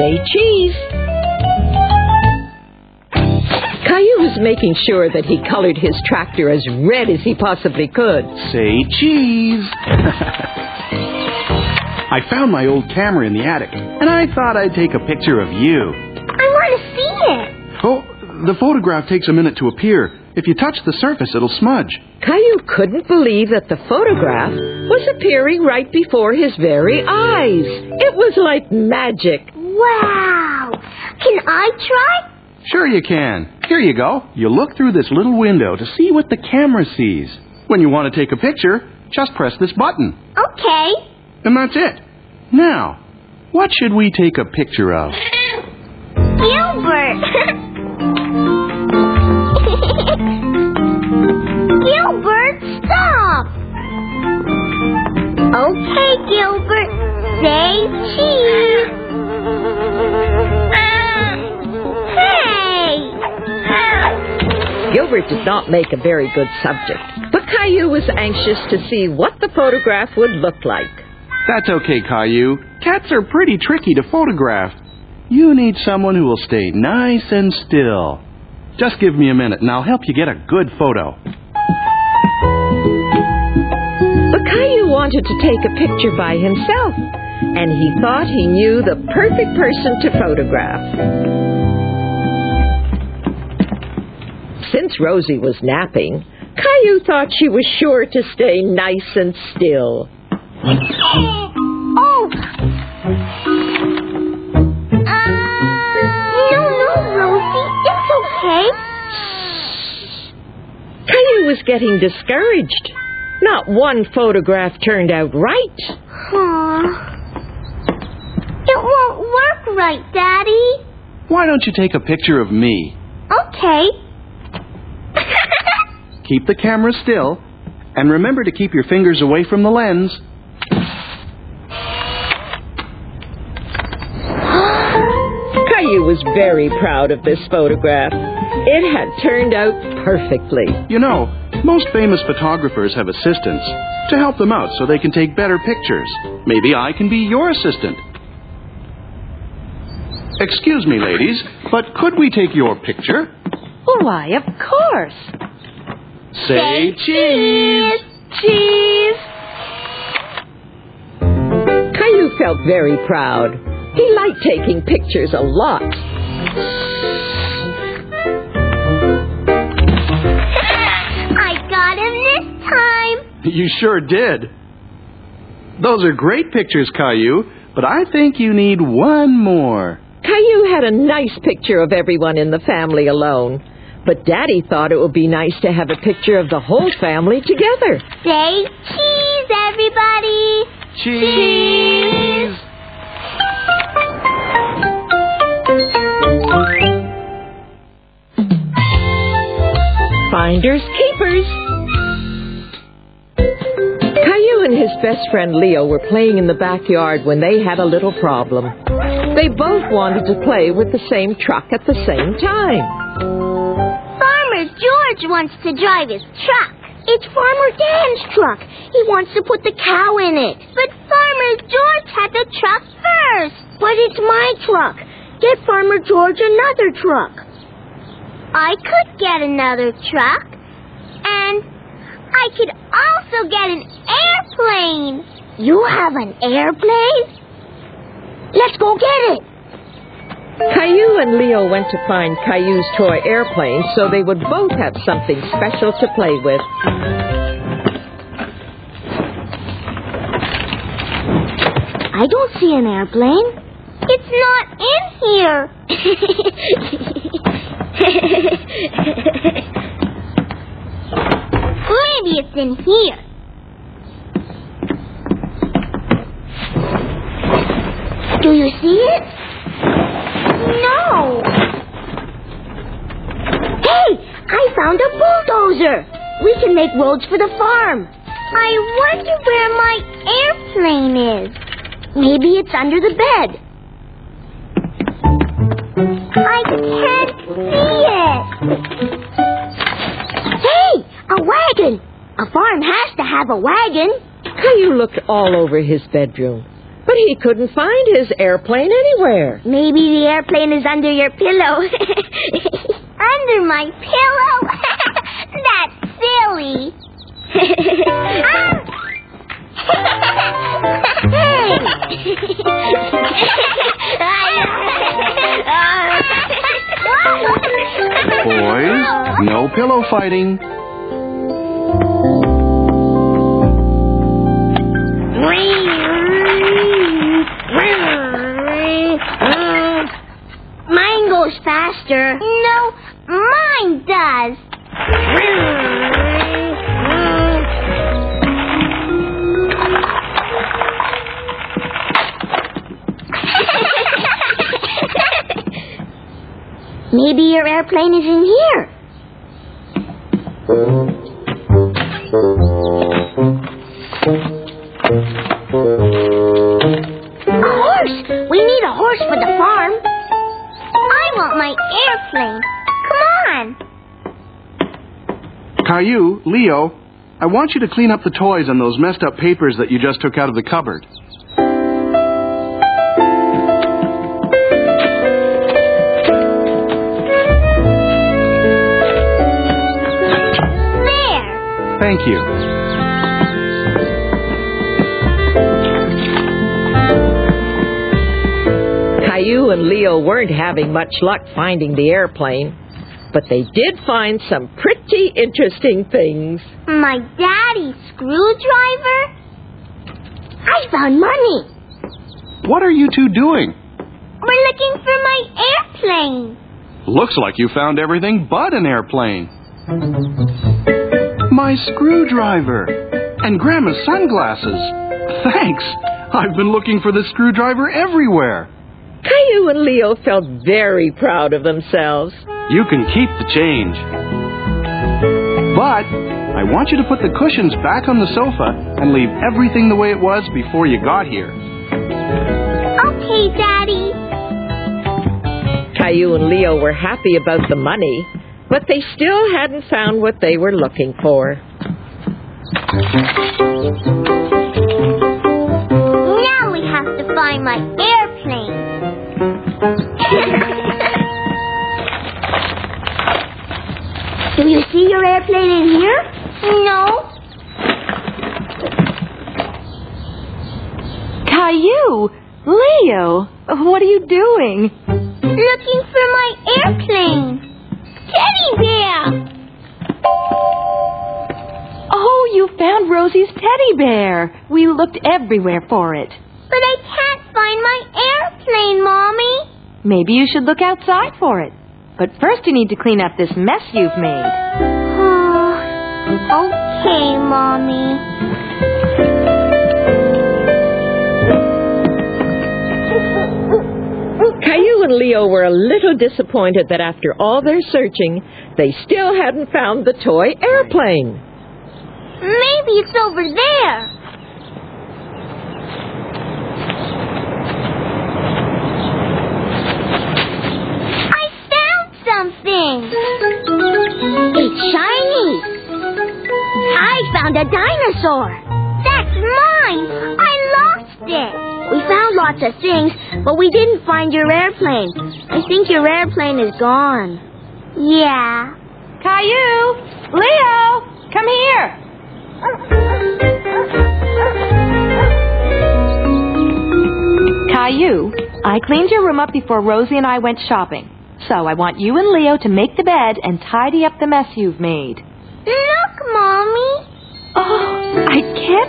Say cheese. Caillou was making sure that he colored his tractor as red as he possibly could. Say cheese. I found my old camera in the attic, and I thought I'd take a picture of you. I want to see it. Oh, the photograph takes a minute to appear. If you touch the surface, it'll smudge. Caillou couldn't believe that the photograph was appearing right before his very eyes. It was like magic. Wow. Can I try? Sure you can. Here you go. You look through this little window to see what the camera sees. When you want to take a picture, just press this button. Okay. And that's it. Now, what should we take a picture of? Gilbert. Gilbert, stop. Okay, Gilbert. Say cheese. Gilbert did not make a very good subject, but Caillou was anxious to see what the photograph would look like. That's okay, Caillou. Cats are pretty tricky to photograph. You need someone who will stay nice and still. Just give me a minute and I'll help you get a good photo. But Caillou wanted to take a picture by himself, and he thought he knew the perfect person to photograph. Since Rosie was napping, Caillou thought she was sure to stay nice and still. Oh. Uh, no, no, Rosie. It's okay. Caillou was getting discouraged. Not one photograph turned out right. Aw. It won't work right, Daddy. Why don't you take a picture of me? Okay. Keep the camera still, and remember to keep your fingers away from the lens. Caillou was very proud of this photograph. It had turned out perfectly. You know, most famous photographers have assistants to help them out so they can take better pictures. Maybe I can be your assistant. Excuse me, ladies, but could we take your picture? Why, of course. Say cheese. Cheese. Caillou felt very proud. He liked taking pictures a lot. I got him this time. You sure did. Those are great pictures, Caillou, but I think you need one more. Caillou had a nice picture of everyone in the family alone. But Daddy thought it would be nice to have a picture of the whole family together. Say cheese, everybody. Cheese. cheese. Finders keepers. Caillou and his best friend Leo were playing in the backyard when they had a little problem. They both wanted to play with the same truck at the same time. Farmer George wants to drive his truck. It's Farmer Dan's truck. He wants to put the cow in it. But Farmer George had the truck first. But it's my truck. Get Farmer George another truck. I could get another truck. And I could also get an airplane. You have an airplane? Let's go get it. Caillou and Leo went to find Caillou's toy airplane so they would both have something special to play with. I don't see an airplane. It's not in here. Maybe it's in here. Do you see it? No. Hey, I found a bulldozer. We can make roads for the farm. I wonder where my airplane is. Maybe it's under the bed. I can't see it. Hey, a wagon. A farm has to have a wagon. You looked all over his bedroom, but he couldn't find his airplane anywhere. Maybe the airplane is under your pillow. under my pillow? That's silly. Boys, no pillow fighting. Mine goes faster. No, mine does. Maybe your airplane is in here. Caillou, Leo, I want you to clean up the toys and those messed up papers that you just took out of the cupboard. There. Thank you. Caillou and Leo weren't having much luck finding the airplane, but they did find some pretty interesting things. My daddy's screwdriver? I found money. What are you two doing? We're looking for my airplane. Looks like you found everything but an airplane. My screwdriver. And Grandma's sunglasses. Thanks. I've been looking for the screwdriver everywhere. Caillou and Leo felt very proud of themselves. You can keep the change. But I want you to put the cushions back on the sofa and leave everything the way it was before you got here. Okay, Daddy. Caillou and Leo were happy about the money, but they still hadn't found what they were looking for. Now we have to find my airplane. Do you see your airplane in here? No. Caillou! Leo! What are you doing? Looking for my airplane. Teddy bear. Oh, you found Rosie's teddy bear. We looked everywhere for it. But I can't find my airplane, Mommy. Maybe you should look outside for it. But first you need to clean up this mess you've made. Oh. okay, Mommy. Caillou and Leo were a little disappointed that after all their searching, they still hadn't found the toy airplane. Maybe it's over there. I found a dinosaur. That's mine. I lost it. We found lots of things, but we didn't find your airplane. I think your airplane is gone. Yeah. Caillou! Leo! Come here! Caillou, I cleaned your room up before Rosie and I went shopping. So I want you and Leo to make the bed and tidy up the mess you've made. Look, Mommy.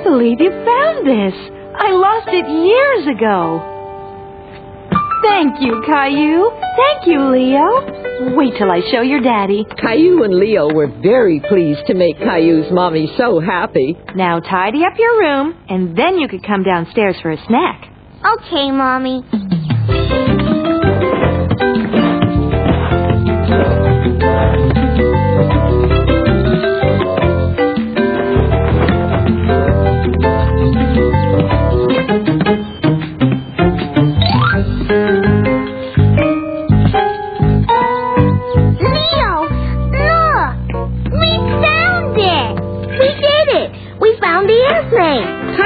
I can't believe you found this. I lost it years ago. Thank you, Caillou. Thank you, Leo. Wait till I show your daddy. Caillou and Leo were very pleased to make Caillou's mommy so happy. Now tidy up your room, and then you could come downstairs for a snack. Okay, Mommy.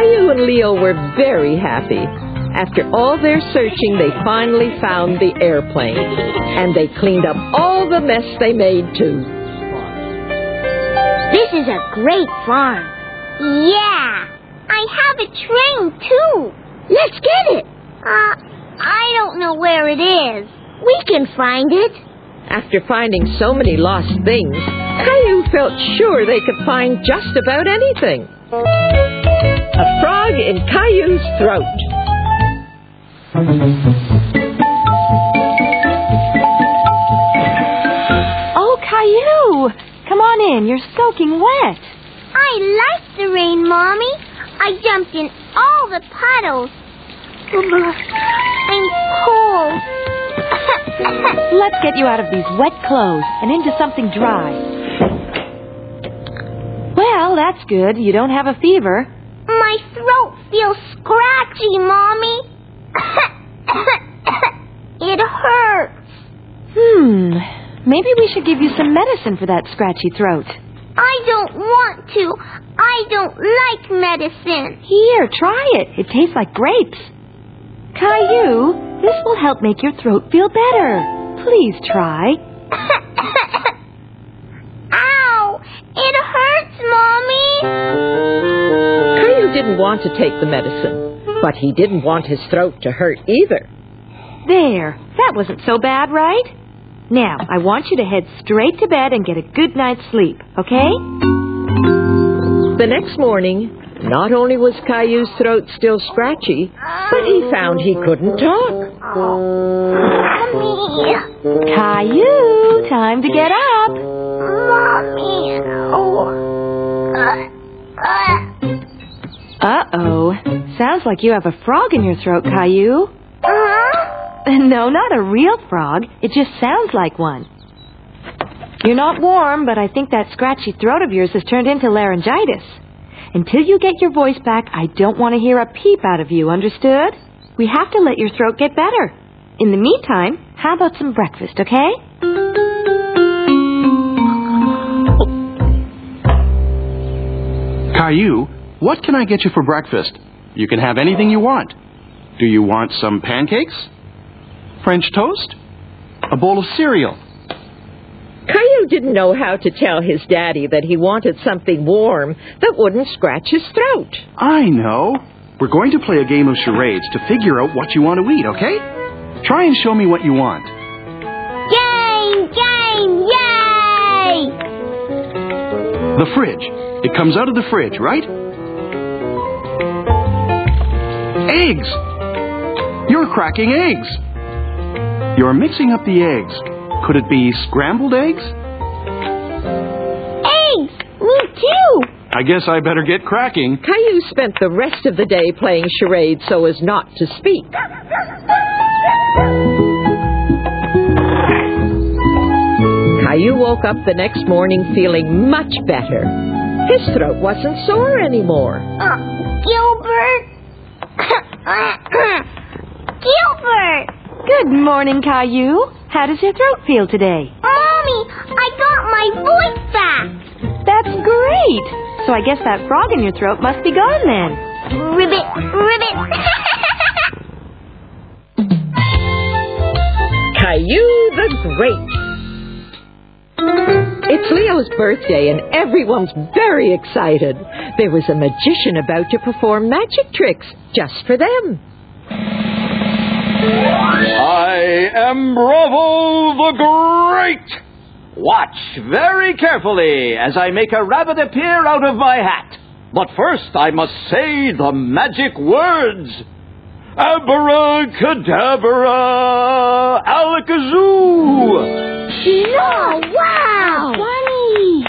Caillou and Leo were very happy. After all their searching, they finally found the airplane. And they cleaned up all the mess they made, too. This is a great farm. Yeah. I have a train, too. Let's get it. Uh, I don't know where it is. We can find it. After finding so many lost things, Caillou felt sure they could find just about anything. A frog in Caillou's throat. Oh, Caillou! Come on in. You're soaking wet. I like the rain, Mommy. I jumped in all the puddles. I'm cold. Let's get you out of these wet clothes and into something dry. Well, that's good. You don't have a fever. My throat feels scratchy, Mommy. it hurts. Hmm. Maybe we should give you some medicine for that scratchy throat. I don't want to. I don't like medicine. Here, try it. It tastes like grapes. Caillou, this will help make your throat feel better. Please try. Want to take the medicine, but he didn't want his throat to hurt either. There. That wasn't so bad, right? Now, I want you to head straight to bed and get a good night's sleep, okay? The next morning, not only was Caillou's throat still scratchy, but he found he couldn't talk. Mommy. Caillou, time to get up. Mommy. Oh. Uh, uh. Uh-oh. Sounds like you have a frog in your throat, Caillou. Uh-huh. No, not a real frog. It just sounds like one. You're not warm, but I think that scratchy throat of yours has turned into laryngitis. Until you get your voice back, I don't want to hear a peep out of you, understood? We have to let your throat get better. In the meantime, how about some breakfast, okay? Caillou, what can I get you for breakfast? You can have anything you want. Do you want some pancakes? French toast? A bowl of cereal? Caillou didn't know how to tell his daddy that he wanted something warm that wouldn't scratch his throat. I know. We're going to play a game of charades to figure out what you want to eat, okay? Try and show me what you want. Game, game, yay! The fridge. It comes out of the fridge, right? Eggs! You're cracking eggs! You're mixing up the eggs. Could it be scrambled eggs? Eggs! Me too! I guess I better get cracking. Caillou spent the rest of the day playing charades so as not to speak. Caillou woke up the next morning feeling much better. His throat wasn't sore anymore. Uh, Gilbert? Gilbert! Good morning, Caillou. How does your throat feel today? Mommy, I got my voice back! That's great. So I guess that frog in your throat must be gone then. Ribbit, ribbit! Caillou the Great. It's Leo's birthday and everyone's very excited. There was a magician about to perform magic tricks just for them. I am Bravo the Great! Watch very carefully as I make a rabbit appear out of my hat. But first I must say the magic words. Abracadabra, alakazoo! No, wow! Bunny!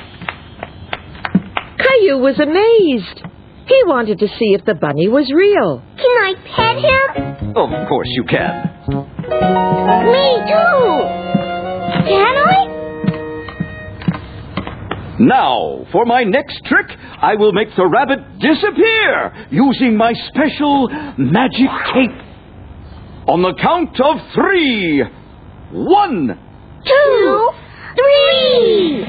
Caillou was amazed. He wanted to see if the bunny was real. Can I pet him? Of course you can. Me too! Can I? Now, for my next trick, I will make the rabbit disappear using my special magic cape. On the count of three. One. Two, three!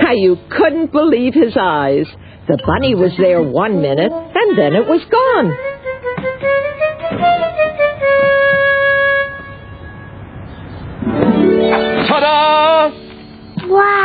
Caillou couldn't believe his eyes. The bunny was there one minute, and then it was gone. Ta-da! Wow!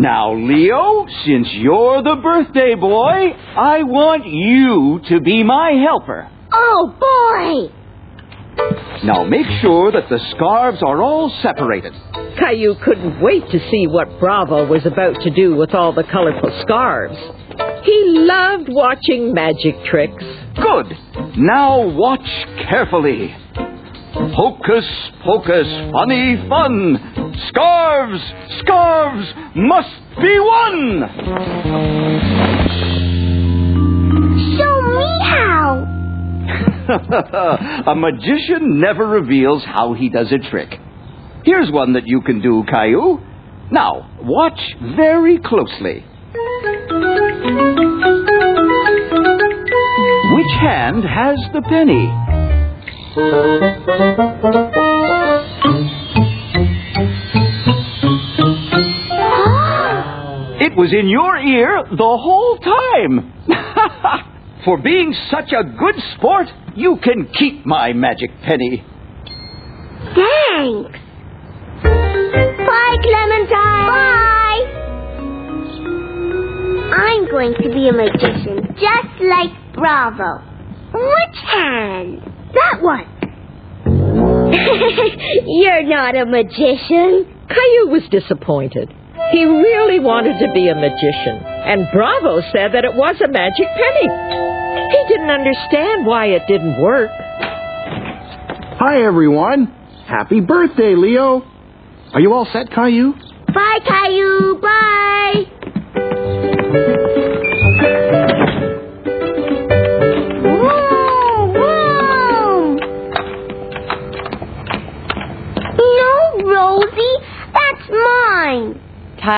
Now, Leo, since you're the birthday boy, I want you to be my helper. Oh boy! Now, make sure that the scarves are all separated. Caillou couldn't wait to see what Bravo was about to do with all the colorful scarves. He loved watching magic tricks. Good. Now watch carefully. Hocus pocus, funny fun. Scarves, scarves must be won. Show me how! a magician never reveals how he does a trick. Here's one that you can do, Caillou. Now, watch very closely. Which hand has the penny? It was in your ear the whole time. For being such a good sport, you can keep my magic penny. Thanks! Bye, Clementine! Bye! I'm going to be a magician, just like Bravo. Which hand? That one. You're not a magician. Caillou was disappointed. He really wanted to be a magician, and Bravo said that it was a magic penny. He didn't understand why it didn't work. Hi, everyone. Happy birthday, Leo. Are you all set, Caillou? Bye, Caillou. Bye.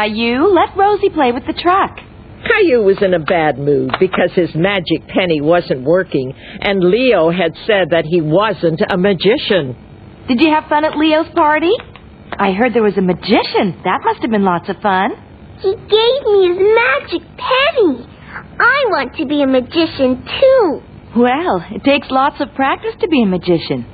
Caillou, let Rosie play with the truck. Caillou was in a bad mood because his magic penny wasn't working, and Leo had said that he wasn't a magician. Did you have fun at Leo's party? I heard there was a magician. That must have been lots of fun. He gave me his magic penny. I want to be a magician too. Well, it takes lots of practice to be a magician.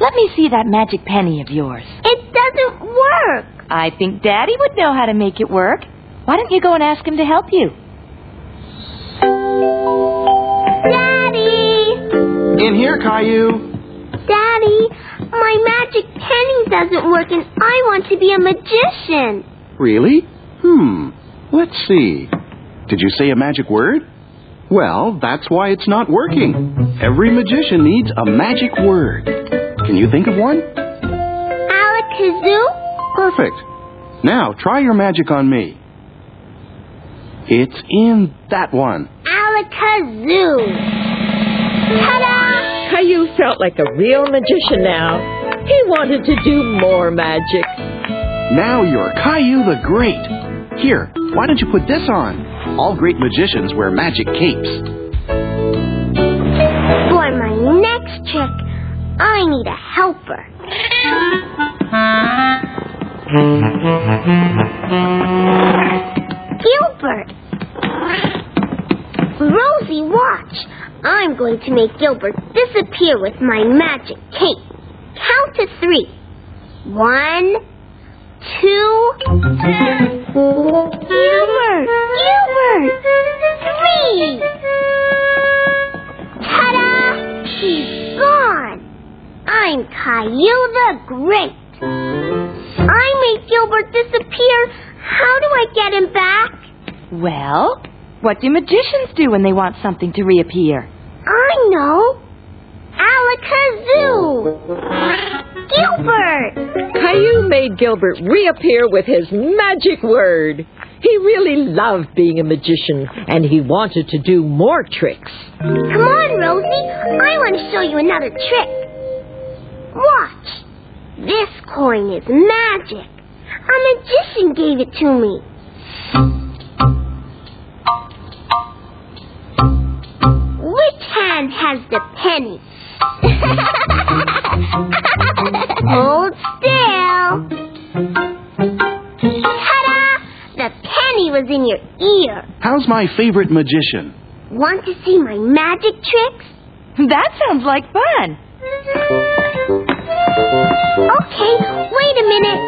Let me see that magic penny of yours. It doesn't work. I think Daddy would know how to make it work. Why don't you go and ask him to help you? Daddy! In here, Caillou. Daddy, my magic penny doesn't work and I want to be a magician. Really? Hmm. Let's see. Did you say a magic word? Well, that's why it's not working. Every magician needs a magic word. Can you think of one? Alakazoo? Perfect. Now, try your magic on me. It's in that one. Alakazoo. Ta-da! Caillou felt like a real magician now. He wanted to do more magic. Now you're Caillou the Great. Here, why don't you put this on? All great magicians wear magic capes. For my next trick, I need a helper. Gilbert! Rosie, watch! I'm going to make Gilbert disappear with my magic cape. Count to three. One, two. Gilbert! Gilbert! Three! Ta-da! He's gone! I'm Caillou the Great. I made Gilbert disappear. How do I get him back? Well, what do magicians do when they want something to reappear? I know. Alakazoo! Gilbert! Caillou made Gilbert reappear with his magic word. He really loved being a magician, and he wanted to do more tricks. Come on, Rosie. I want to show you another trick. Watch. This coin is magic. A magician gave it to me. Which hand has the penny? Hold still. Ta-da! The penny was in your ear. How's my favorite magician? Want to see my magic tricks? That sounds like fun. Okay, wait a minute.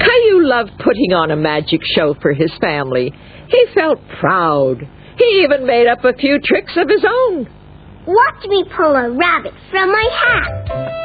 Caillou loved putting on a magic show for his family. He felt proud. He even made up a few tricks of his own. Watch me pull a rabbit from my hat.